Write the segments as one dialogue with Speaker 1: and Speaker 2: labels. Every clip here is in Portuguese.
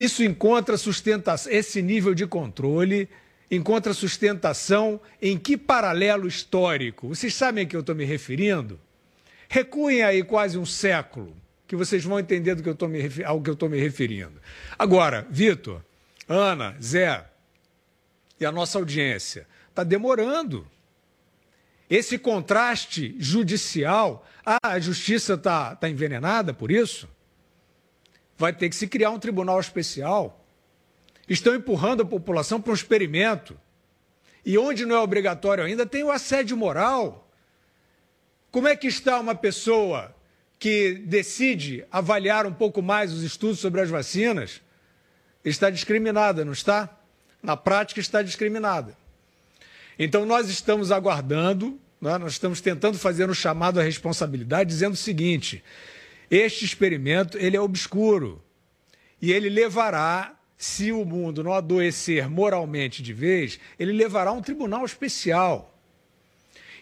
Speaker 1: Isso encontra sustentação, esse nível de controle encontra sustentação em que paralelo histórico? Vocês sabem a que eu estou me referindo? Recuem aí quase um século, que vocês vão entender do que eu tô me, ao que eu estou me referindo. Agora, Vitor, Ana, Zé e a nossa audiência, está demorando. Esse contraste judicial, ah, a justiça está tá envenenada por isso? Vai ter que se criar um tribunal especial. Estão empurrando a população para um experimento. E onde não é obrigatório ainda, tem o assédio moral. Como é que está uma pessoa que decide avaliar um pouco mais os estudos sobre as vacinas? Está discriminada, não está? Na prática, está discriminada. Então, nós estamos aguardando, né, nós estamos tentando fazer um chamado à responsabilidade, dizendo o seguinte: este experimento ele é obscuro e ele levará, se o mundo não adoecer moralmente de vez, ele levará a um tribunal especial.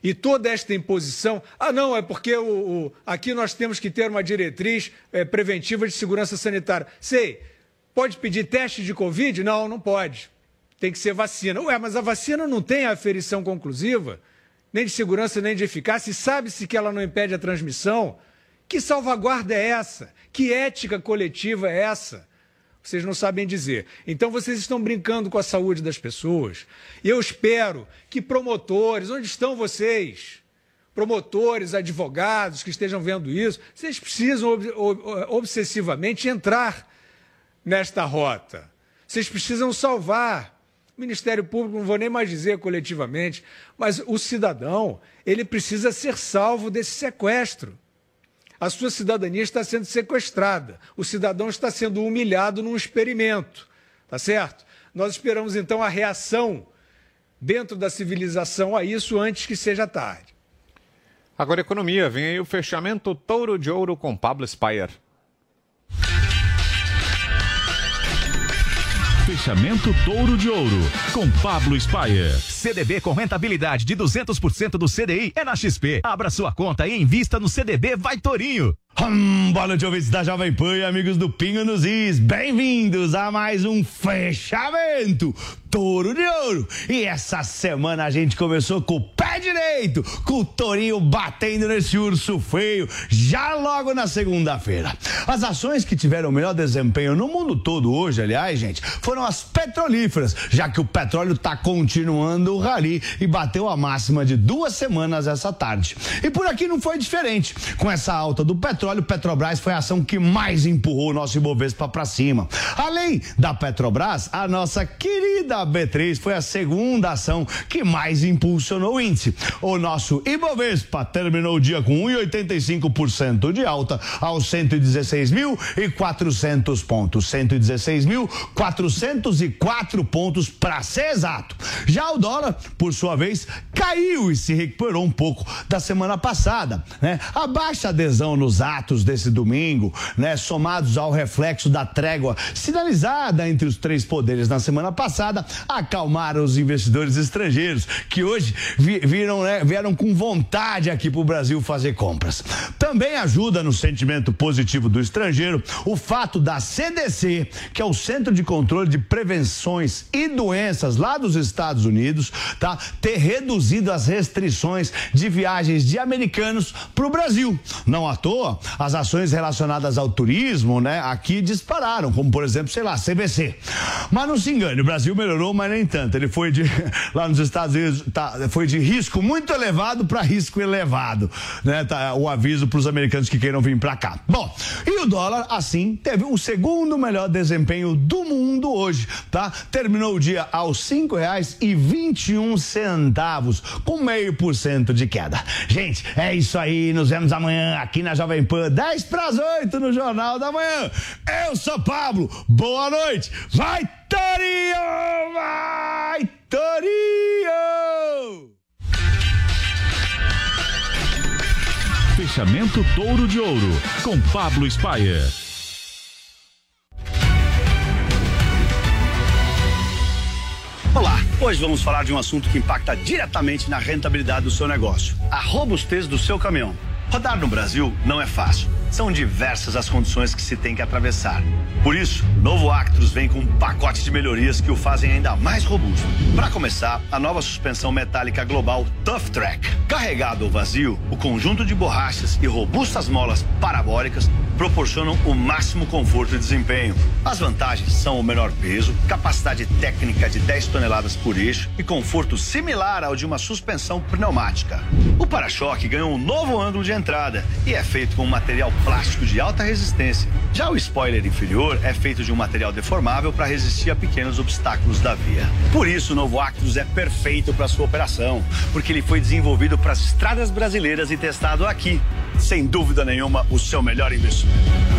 Speaker 1: E toda esta imposição, ah, não, é porque o, o aqui nós temos que ter uma diretriz é, preventiva de segurança sanitária. Sei, pode pedir teste de Covid? Não, não pode tem que ser vacina. Ué, mas a vacina não tem a aferição conclusiva, nem de segurança, nem de eficácia, e sabe-se que ela não impede a transmissão. Que salvaguarda é essa? Que ética coletiva é essa? Vocês não sabem dizer. Então vocês estão brincando com a saúde das pessoas. E eu espero que promotores, onde estão vocês? Promotores, advogados que estejam vendo isso, vocês precisam obsessivamente entrar nesta rota. Vocês precisam salvar Ministério Público, não vou nem mais dizer coletivamente, mas o cidadão, ele precisa ser salvo desse sequestro. A sua cidadania está sendo sequestrada. O cidadão está sendo humilhado num experimento. Tá certo? Nós esperamos então a reação dentro da civilização a isso antes que seja tarde.
Speaker 2: Agora, economia, vem aí o fechamento touro de ouro com Pablo Spire.
Speaker 3: Fechamento Touro de Ouro, com Pablo Spayer.
Speaker 4: CDB com rentabilidade de 200% do CDI é na XP. Abra sua conta e invista no CDB Vai Torinho.
Speaker 5: Hum, boa noite, ouvintes da Jovem Pan e amigos do Pingo nos Is. Bem-vindos a mais um fechamento Touro de Ouro. E essa semana a gente começou com o pé direito, com o Torinho batendo nesse urso feio, já logo na segunda-feira. As ações que tiveram o melhor desempenho no mundo todo hoje, aliás, gente, foram as petrolíferas, já que o petróleo está continuando o rally e bateu a máxima de duas semanas essa tarde. E por aqui não foi diferente. Com essa alta do petróleo, Petrobras foi a ação que mais empurrou o nosso Ibovespa para cima. Além da Petrobras, a nossa querida a B3 foi a segunda ação que mais impulsionou o índice. O nosso Ibovespa terminou o dia com 1,85% de alta aos 116.400 pontos. 116.404 pontos para ser exato. Já o dólar, por sua vez, caiu e se recuperou um pouco da semana passada, né? A baixa adesão nos atos desse domingo, né, somados ao reflexo da trégua sinalizada entre os três poderes na semana passada, acalmaram os investidores estrangeiros que hoje viram, né, vieram com vontade aqui para o Brasil fazer compras. Também ajuda no sentimento positivo do estrangeiro o fato da CDC, que é o Centro de Controle de Prevenções e Doenças lá dos Estados Unidos, tá, ter reduzido as restrições de viagens de americanos para o Brasil. Não à toa, as ações relacionadas ao turismo, né, aqui dispararam, como por exemplo, sei lá, CVC. Mas não se engane, o Brasil melhorou mas nem tanto. Ele foi de lá nos Estados Unidos, tá, foi de risco muito elevado para risco elevado, né? Tá, o aviso para os americanos que queiram vir para cá. Bom, e o dólar assim teve o segundo melhor desempenho do mundo hoje, tá? Terminou o dia aos cinco reais e vinte e um centavos, com meio por cento de queda. Gente, é isso aí. Nos vemos amanhã aqui na Jovem Pan, 10 para as 8 no Jornal da Manhã. Eu sou Pablo. Boa noite. Vai Torinho! Vai, Torinho!
Speaker 3: Fechamento Touro de Ouro, com Pablo Spayer.
Speaker 5: Olá, hoje vamos falar de um assunto que impacta diretamente na rentabilidade do seu negócio: a robustez do seu caminhão. Rodar no Brasil não é fácil São diversas as condições que se tem que atravessar. Por isso, o novo Actros vem com um pacote de melhorias que o fazem ainda mais robusto. Para começar, a nova suspensão metálica global Tough Track. Carregado ou vazio, o conjunto de borrachas e robustas molas parabólicas proporcionam o máximo conforto e desempenho. As vantagens são o menor peso, capacidade técnica de 10 toneladas por eixo e conforto similar ao de uma suspensão pneumática. O para-choque ganhou um novo ângulo de entrada e é feito com material plástico de alta resistência. Já o spoiler inferior é feito de um material deformável para resistir a pequenos obstáculos da via. Por isso, o novo Actros é perfeito para sua operação, porque ele foi desenvolvido para as estradas brasileiras e testado aqui. Sem dúvida nenhuma, o seu melhor investimento.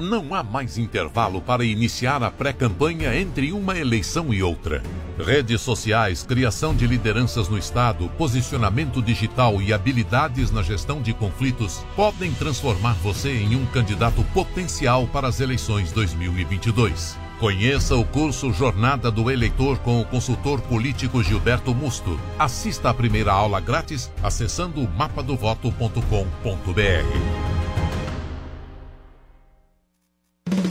Speaker 6: Não há mais intervalo para iniciar a pré-campanha entre uma eleição e outra. Redes sociais, criação de lideranças no Estado, posicionamento digital e habilidades na gestão de conflitos podem transformar você em um candidato potencial para as eleições 2022. Conheça o curso Jornada do Eleitor com o consultor político Gilberto Musto. Assista a primeira aula grátis acessando mapadovoto.com.br.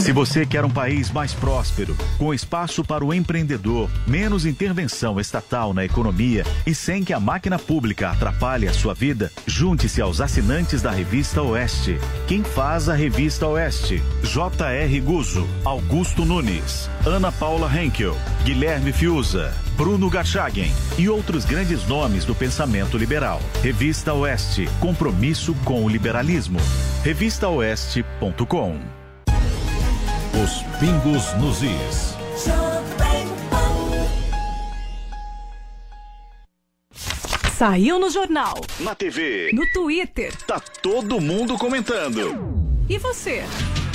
Speaker 4: Se você quer um país mais próspero, com espaço para o empreendedor, menos intervenção estatal na economia e sem que a máquina pública atrapalhe a sua vida, junte-se aos assinantes da Revista Oeste. Quem faz a Revista Oeste? J.R. Guzo, Augusto Nunes, Ana Paula Henkel, Guilherme Fiuza, Bruno Garchagen e outros grandes nomes do pensamento liberal. Revista Oeste, compromisso com o liberalismo. Revistaoeste.com
Speaker 3: os pingos nos is.
Speaker 7: Saiu no jornal.
Speaker 4: Na TV.
Speaker 7: No Twitter.
Speaker 4: Tá todo mundo comentando.
Speaker 7: E você?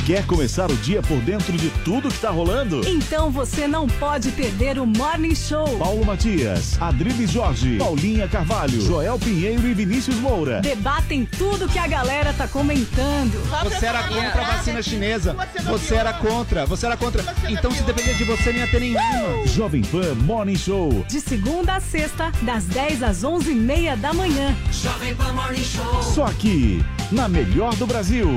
Speaker 3: Quer começar o dia por dentro de tudo que tá rolando?
Speaker 7: Então você não pode perder o Morning Show.
Speaker 3: Paulo Matias, Adriles Jorge, Paulinha Carvalho, Joel Pinheiro e Vinícius Moura.
Speaker 7: Debatem tudo que a galera tá comentando.
Speaker 8: Você era contra a vacina chinesa. Você era contra. Você era contra. Então se depender de você, não ia ter nenhuma.
Speaker 3: Jovem Pan Morning Show.
Speaker 7: De segunda a sexta, das 10 às 11 e meia da manhã.
Speaker 9: Jovem Pan Morning Show.
Speaker 3: Só aqui, na melhor do Brasil.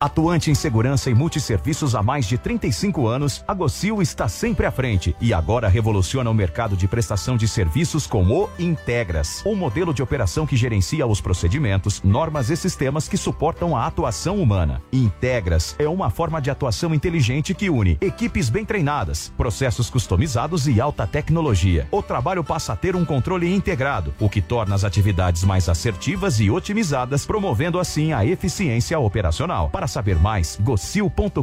Speaker 4: Atuante em segurança e multisserviços há mais de 35 anos, a Gocil está sempre à frente e agora revoluciona o mercado de prestação de serviços com o Integras, um modelo de operação que gerencia os procedimentos, normas e sistemas que suportam a atuação humana. Integras é uma forma de atuação inteligente que une equipes bem treinadas, processos customizados e alta tecnologia. O trabalho passa a ter um controle integrado, o que torna as atividades mais assertivas e otimizadas, promovendo assim a eficiência operacional. Para saber mais, gocil.com.br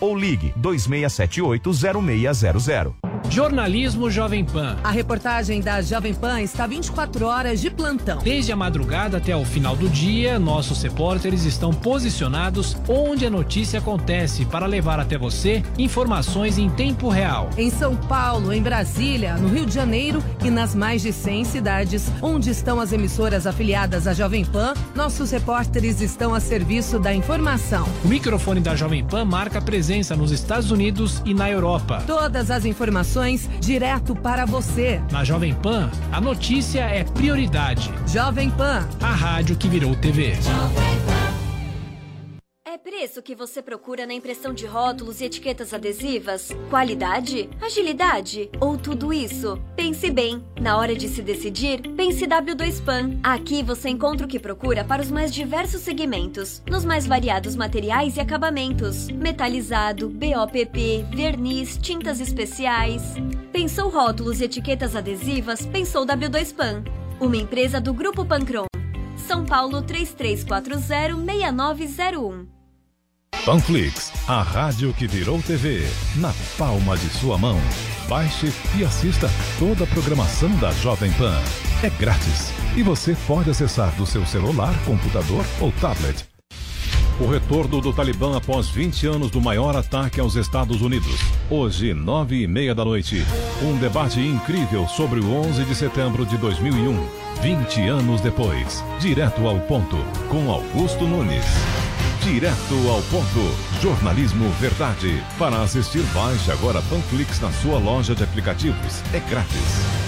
Speaker 4: ou ligue 26780600.
Speaker 10: Jornalismo Jovem Pan.
Speaker 7: A reportagem da Jovem Pan está 24 horas de plantão.
Speaker 10: Desde a madrugada até o final do dia, nossos repórteres estão posicionados onde a notícia acontece para levar até você informações em tempo real.
Speaker 7: Em São Paulo, em Brasília, no Rio de Janeiro e nas mais de 100 cidades onde estão as emissoras afiliadas à Jovem Pan, nossos repórteres estão a serviço da informação.
Speaker 10: O microfone da Jovem Pan marca presença nos Estados Unidos e na Europa.
Speaker 7: Todas as informações direto para você.
Speaker 10: Na Jovem Pan, a notícia é prioridade.
Speaker 7: Jovem Pan,
Speaker 10: a rádio que virou TV.
Speaker 11: É preço que você procura na impressão de rótulos e etiquetas adesivas? Qualidade? Agilidade? Ou tudo isso? Pense bem. Na hora de se decidir, pense W2PAN. Aqui você encontra o que procura para os mais diversos segmentos, nos mais variados materiais e acabamentos: metalizado, BOPP, verniz, tintas especiais. Pensou rótulos e etiquetas adesivas? Pensou W2PAN. Uma empresa do Grupo Pancron. São Paulo 3340-6901.
Speaker 3: Panflix, a rádio que virou TV, na palma de sua mão. Baixe e assista toda a programação da Jovem Pan. É grátis e você pode acessar do seu celular, computador ou tablet. O retorno do Talibã após 20 anos do maior ataque aos Estados Unidos. Hoje, nove e meia da noite. Um debate incrível sobre o 11 de setembro de 2001. 20 anos depois. Direto ao ponto, com Augusto Nunes. Direto ao ponto. Jornalismo Verdade. Para assistir, baixe agora Panflix na sua loja de aplicativos. É grátis.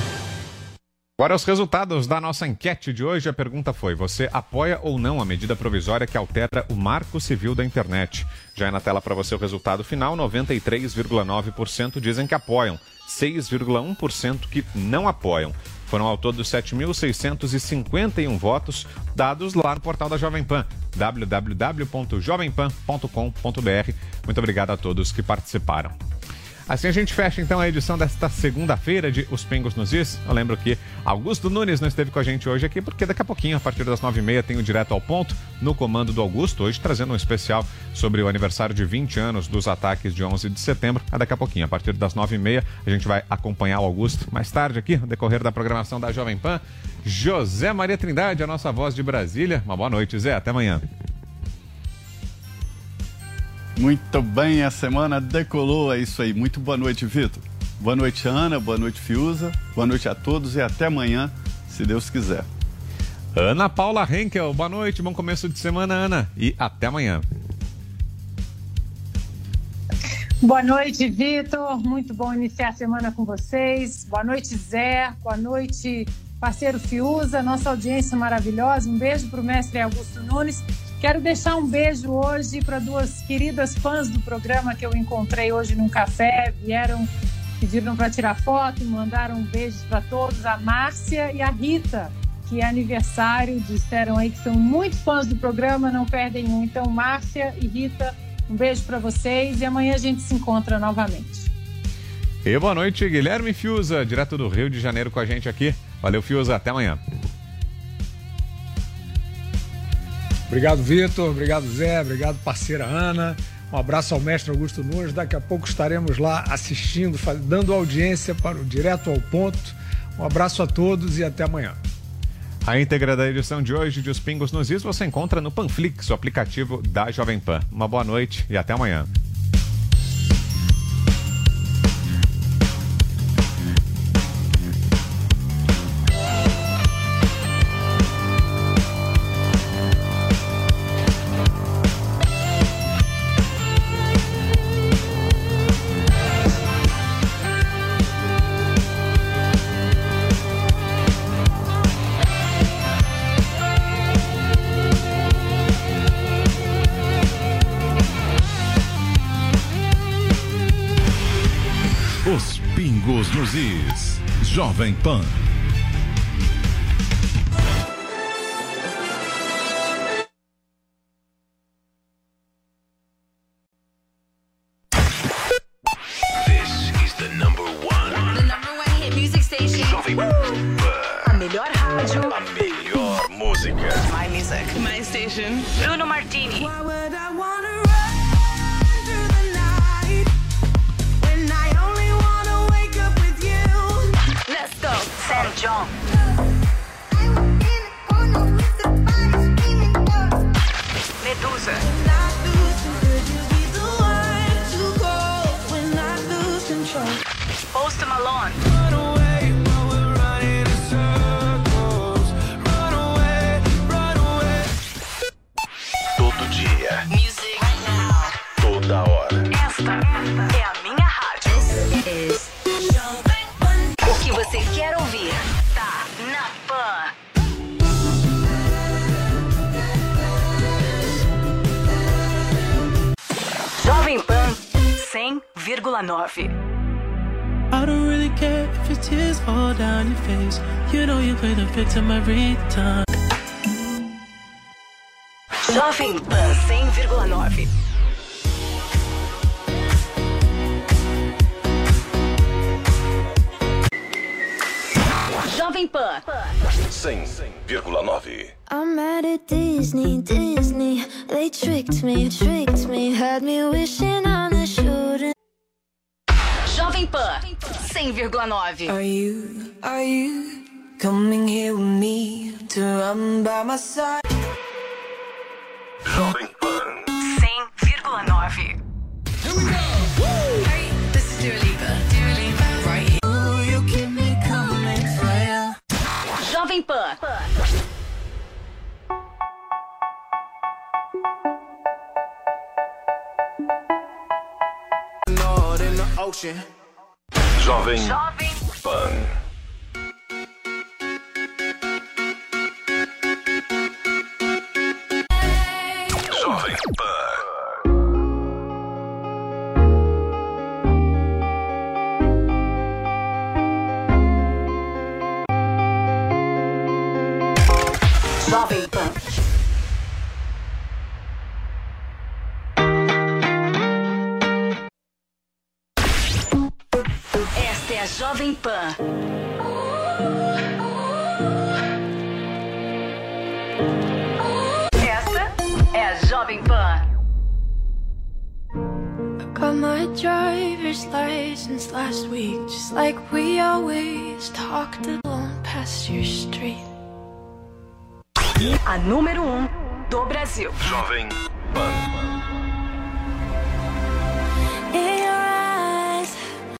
Speaker 2: Agora, os resultados da nossa enquete de hoje. A pergunta foi: você apoia ou não a medida provisória que altera o marco civil da internet? Já é na tela para você o resultado final: 93,9% dizem que apoiam, 6,1% que não apoiam. Foram ao todo 7.651 votos dados lá no portal da Jovem Pan, www.jovempan.com.br. Muito obrigado a todos que participaram. Assim a gente fecha então a edição desta segunda-feira de Os Pingos nos Is. Eu lembro que Augusto Nunes não esteve com a gente hoje aqui, porque daqui a pouquinho, a partir das nove e meia, tem o Direto ao Ponto, no comando do Augusto, hoje trazendo um especial sobre o aniversário de 20 anos dos ataques de 11 de setembro. A daqui a pouquinho, a partir das nove e meia, a gente vai acompanhar o Augusto. Mais tarde aqui, no decorrer da programação da Jovem Pan, José Maria Trindade, a nossa voz de Brasília. Uma boa noite, Zé. Até amanhã.
Speaker 9: Muito bem, a semana decolou, é isso aí. Muito boa noite, Vitor. Boa noite, Ana. Boa noite, Fiuza. Boa noite a todos e até amanhã, se Deus quiser.
Speaker 2: Ana Paula Henkel, boa noite, bom começo de semana, Ana. E até amanhã.
Speaker 12: Boa noite, Vitor. Muito bom iniciar a semana com vocês. Boa noite, Zé. Boa noite, parceiro Fiuza, nossa audiência maravilhosa. Um beijo para o mestre Augusto Nunes Quero deixar um beijo hoje para duas queridas fãs do programa que eu encontrei hoje num café. Vieram, pediram para tirar foto, mandaram beijos para todos. A Márcia e a Rita, que é aniversário, disseram aí que são muito fãs do programa, não perdem um. Então, Márcia e Rita, um beijo para vocês e amanhã a gente se encontra novamente.
Speaker 2: E boa noite, Guilherme Fiuza, direto do Rio de Janeiro com a gente aqui. Valeu, Fiuza, até amanhã.
Speaker 1: Obrigado, Vitor. Obrigado, Zé. Obrigado, parceira Ana. Um abraço ao mestre Augusto Nunes. Daqui a pouco estaremos lá assistindo, dando audiência para o Direto ao Ponto. Um abraço a todos e até amanhã.
Speaker 2: A íntegra da edição de hoje de Os Pingos nos Is você encontra no Panflix, o aplicativo da Jovem Pan. Uma boa noite e até amanhã.
Speaker 13: My music. My station. Bruno Martini. John. Medusa. Post Malone. 100,9.
Speaker 14: I don't really care if your tears fall down your face. You know you play the victim every time.
Speaker 13: Uh, Jovem Pan 100,9. Jovem Pan
Speaker 15: 100,9.
Speaker 16: I'm mad at Disney, Disney. They tricked me, tricked me, had me wishing on a shooting.
Speaker 13: Jovem Pan 100,9.
Speaker 17: Are you, are you coming here with me to run by my side?
Speaker 15: Jovem Pan
Speaker 13: 100,9.
Speaker 17: Hey, this is Dua Lipa. Dua Lipa, right here. Ooh, you keep me coming for ya.
Speaker 13: Jovem Pan.
Speaker 15: Lord in the ocean. Jovem Pan.
Speaker 13: Jovem Pan. Esta é a Jovem Pan.
Speaker 16: Got my driver's license last week, just like we always talked along past your street.
Speaker 13: A número 1 um do Brasil.
Speaker 15: Jovem